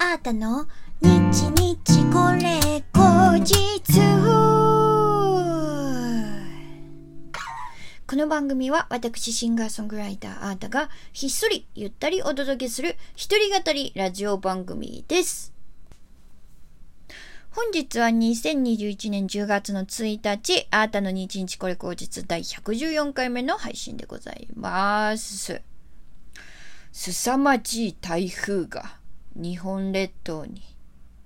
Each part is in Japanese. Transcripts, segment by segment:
あーたの？日日これ後日この番組は私シンガーソングライターあーたがひっそりゆったりお届けする一人語りラジオ番組です。本日は2021年10月の1日、あーたの日日これ後日第114回目の配信でございます。すさまじい台風が日本列島に、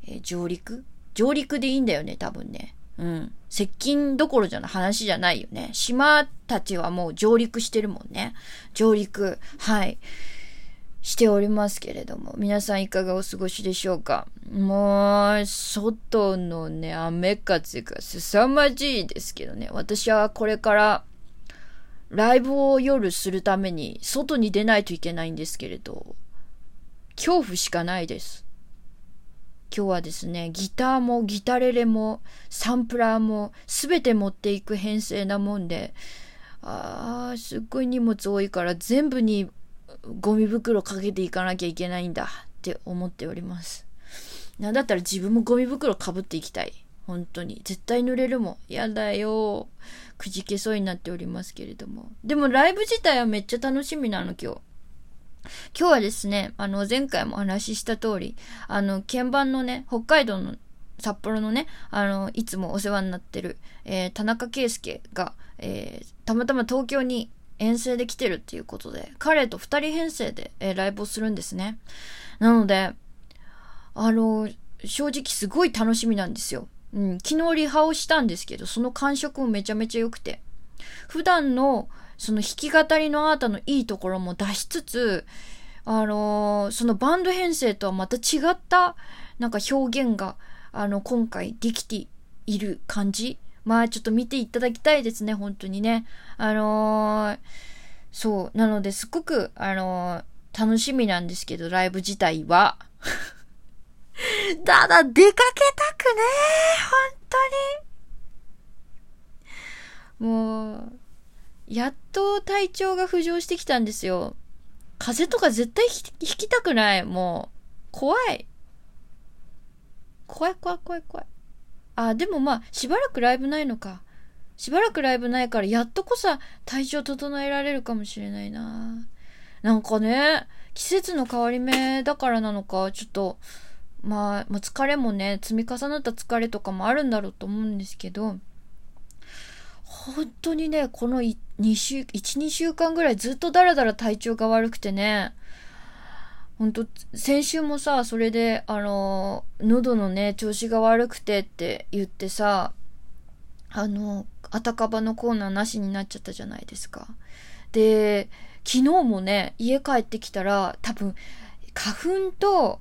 え上陸？上陸でいいんだよね、多分ね。うん。接近どころじゃない話じゃないよね。島たちはもう上陸してるもんね。上陸。はい。しておりますけれども、皆さんいかがお過ごしでしょうか？もう、外のね、雨風が凄まじいですけどね、私はこれから、ライブを夜するために、外に出ないといけないんですけれど、恐怖しかないです。今日はですね、ギターもギタレレもサンプラーもすべて持っていく編成なもんで、あー、すっごい荷物多いから全部にゴミ袋かけていかなきゃいけないんだって思っております。なんだったら自分もゴミ袋かぶっていきたい。本当に。絶対濡れるもん。やだよ。くじけそうになっておりますけれども。でもライブ自体はめっちゃ楽しみなの今日。今日はですね、あの、前回もお話しした通り、あの、鍵盤のね、北海道の札幌のね、あの、いつもお世話になってる、えー田中圭介が、えーたまたま東京に遠征で来てるっていうことで、彼と二人編成で、えーライブをするんですね。なので、あの、正直すごい楽しみなんですよ。うん、昨日リハをしたんですけど、その感触もめちゃめちゃ良くて。普段の、その弾き語りのアートのいいところも出しつつ、あのそのバンド編成とはまた違った、なんか表現が、あの、今回できている感じ。まあ、ちょっと見ていただきたいですね、本当にね。あのーそう。なので、すごく、あのー楽しみなんですけど、ライブ自体は。ただ、出かけたくね本当に。もう、やっと体調が浮上してきたんですよ。風邪とか絶対ひひきたくない。もう、怖い。怖い怖い怖い怖い。あ、でもまあ、しばらくライブないのか。しばらくライブないから、やっとこそ体調整えられるかもしれないな。なんかね、季節の変わり目だからなのか、ちょっと、まあ、まあ、疲れもね、積み重なった疲れとかもあるんだろうと思うんですけど、本当にね、この2週、1、2週間ぐらいずっとだらだら体調が悪くてね、本当先週もさ、それで、あの、喉のね、調子が悪くてって言ってさ、あの、あたかばのコーナーなしになっちゃったじゃないですか。で、昨日もね、家帰ってきたら、多分、花粉と、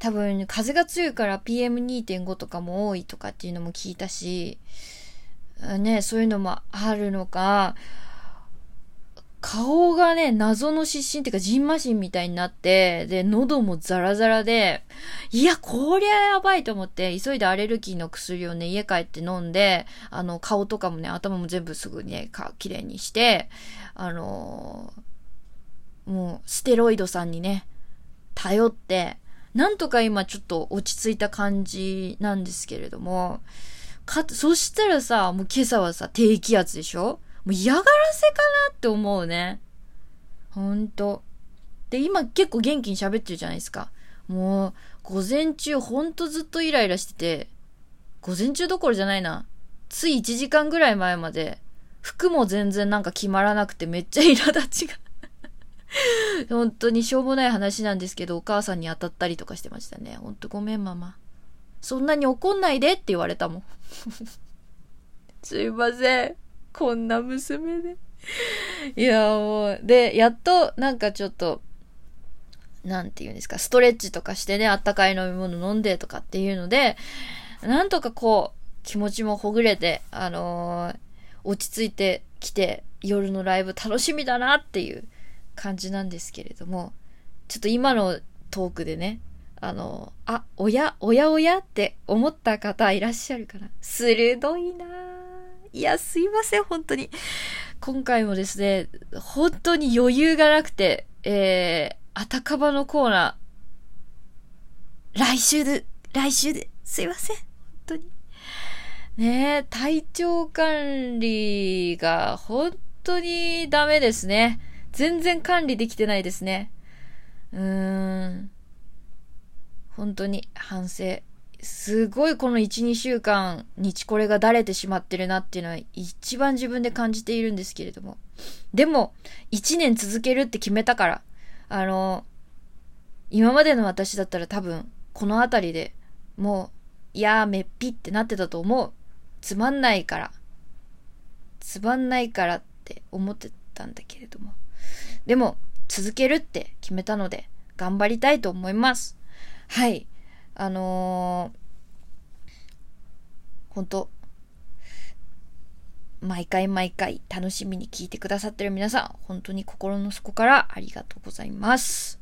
多分、風が強いから PM2.5 とかも多いとかっていうのも聞いたし、ね、そういうのもあるのか、顔がね、謎の湿疹っていうか、ジンマみたいになって、で、喉もザラザラで、いや、こりゃやばいと思って、急いでアレルギーの薬をね、家帰って飲んで、あの、顔とかもね、頭も全部すぐね、か、綺麗にして、あのーもう、ステロイドさんにね、頼って、なんとか今ちょっと落ち着いた感じなんですけれども、か、そしたらさ、もう今朝はさ、低気圧でしょ？もう嫌がらせかなって思うね。ほんと。で、今結構元気に喋ってるじゃないですか。もう、午前中ほんとずっとイライラしてて、午前中どころじゃないな。つい1時間ぐらい前まで、服も全然なんか決まらなくてめっちゃ苛立ちが。本当にしょうもない話なんですけど、お母さんに当たったりとかしてましたね。ほんとごめんママ。そんなに怒んないでって言われたもん。すいません。こんな娘で。いや、もう、で、やっと、なんかちょっと、なんて言うんですか、ストレッチとかしてね、あったかい飲み物飲んでとかっていうので、なんとかこう、気持ちもほぐれて、あのー落ち着いてきて、夜のライブ楽しみだなっていう感じなんですけれども、ちょっと今のトークでね、あの、あ、おや、おやおやって思った方いらっしゃるかな鋭いないや、すいません、本当に。今回もですね、本当に余裕がなくて、えー、あたかばのコーナー来週で、来週で、すいません。本当に。ねえ、体調管理が本当にダメですね。全然管理できてないですね。うーん。本当に反省。すごいこの1、2週間、日これがだれてしまってるなっていうのは一番自分で感じているんですけれども。でも、1年続けるって決めたから、あの、今までの私だったら多分、この辺りでもう、いやーめっぴってなってたと思う。つまんないから。つまんないからって思ってたんだけれども。でも、続けるって決めたので、頑張りたいと思います。はい。あのー、本当毎回毎回楽しみに聞いてくださってる皆さん、本当に心の底からありがとうございます。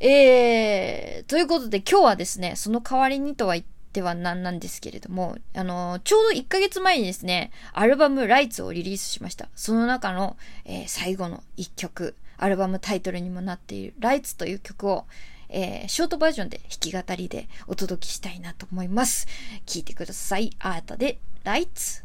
えー、ということで今日はですね、その代わりにとは言ってはなんなんですけれども、あの、ちょうど1ヶ月前にですね、アルバムライツをリリースしました。その中の、えー、最後の1曲、アルバムタイトルにもなっているライツという曲を、えー、ショートバージョンで弾き語りでお届けしたいなと思います。聴いてください。アートでライツ。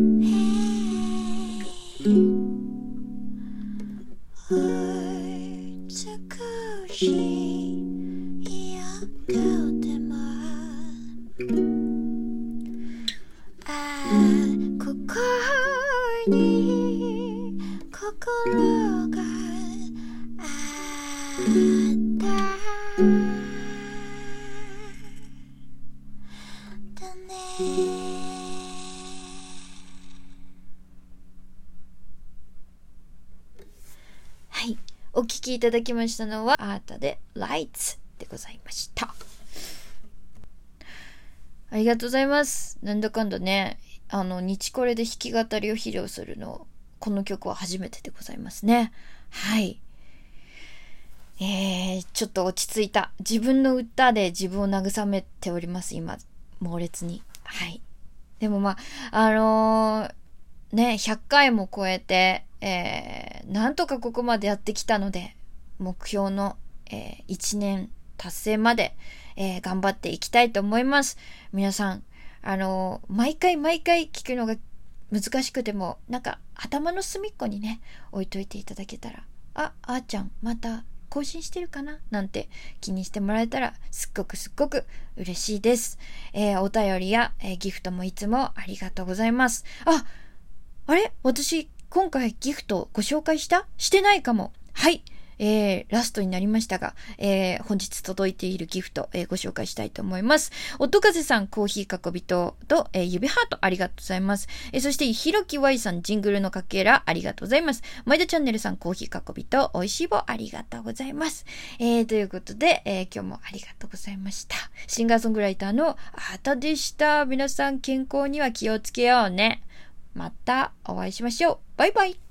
心が。だね。はい、お聞きいただきましたのは、アートで Lights でございました。ありがとうございます。なんだかんだね、あの、日これで弾き語りを披露するの、この曲は初めてでございますね。はい。えー、ちょっと落ち着いた。自分の歌で自分を慰めております、今。猛烈に。はい。でもまあ、あのー、ね、100回も超えて、えー、なんとかここまでやってきたので、目標の、えー、1年達成まで、えー、頑張っていきたいと思います。皆さん、あのー、毎回毎回聞くのが難しくても、なんか頭の隅っこにね、置いといていただけたら、あ、あーちゃん、また更新してるかな？なんて気にしてもらえたらすっごくすっごく嬉しいです。えー、お便りや、えー、ギフトもいつもありがとうございます。あ、あれ？私今回ギフトご紹介した？してないかも。はい。えー、ラストになりましたが、えー、本日届いているギフト、えー、ご紹介したいと思います。音風さん、コーヒー囲びと、と、えー、指ハート、ありがとうございます。えー、そして、ひろきわいさん、ジングルのかけら、ありがとうございます。前田チャンネルさん、コーヒー囲びと、おいしい棒、ありがとうございます。えー、ということで、えー、今日もありがとうございました。シンガーソングライターのあたでした。皆さん、健康には気をつけようね。またお会いしましょう。バイバイ。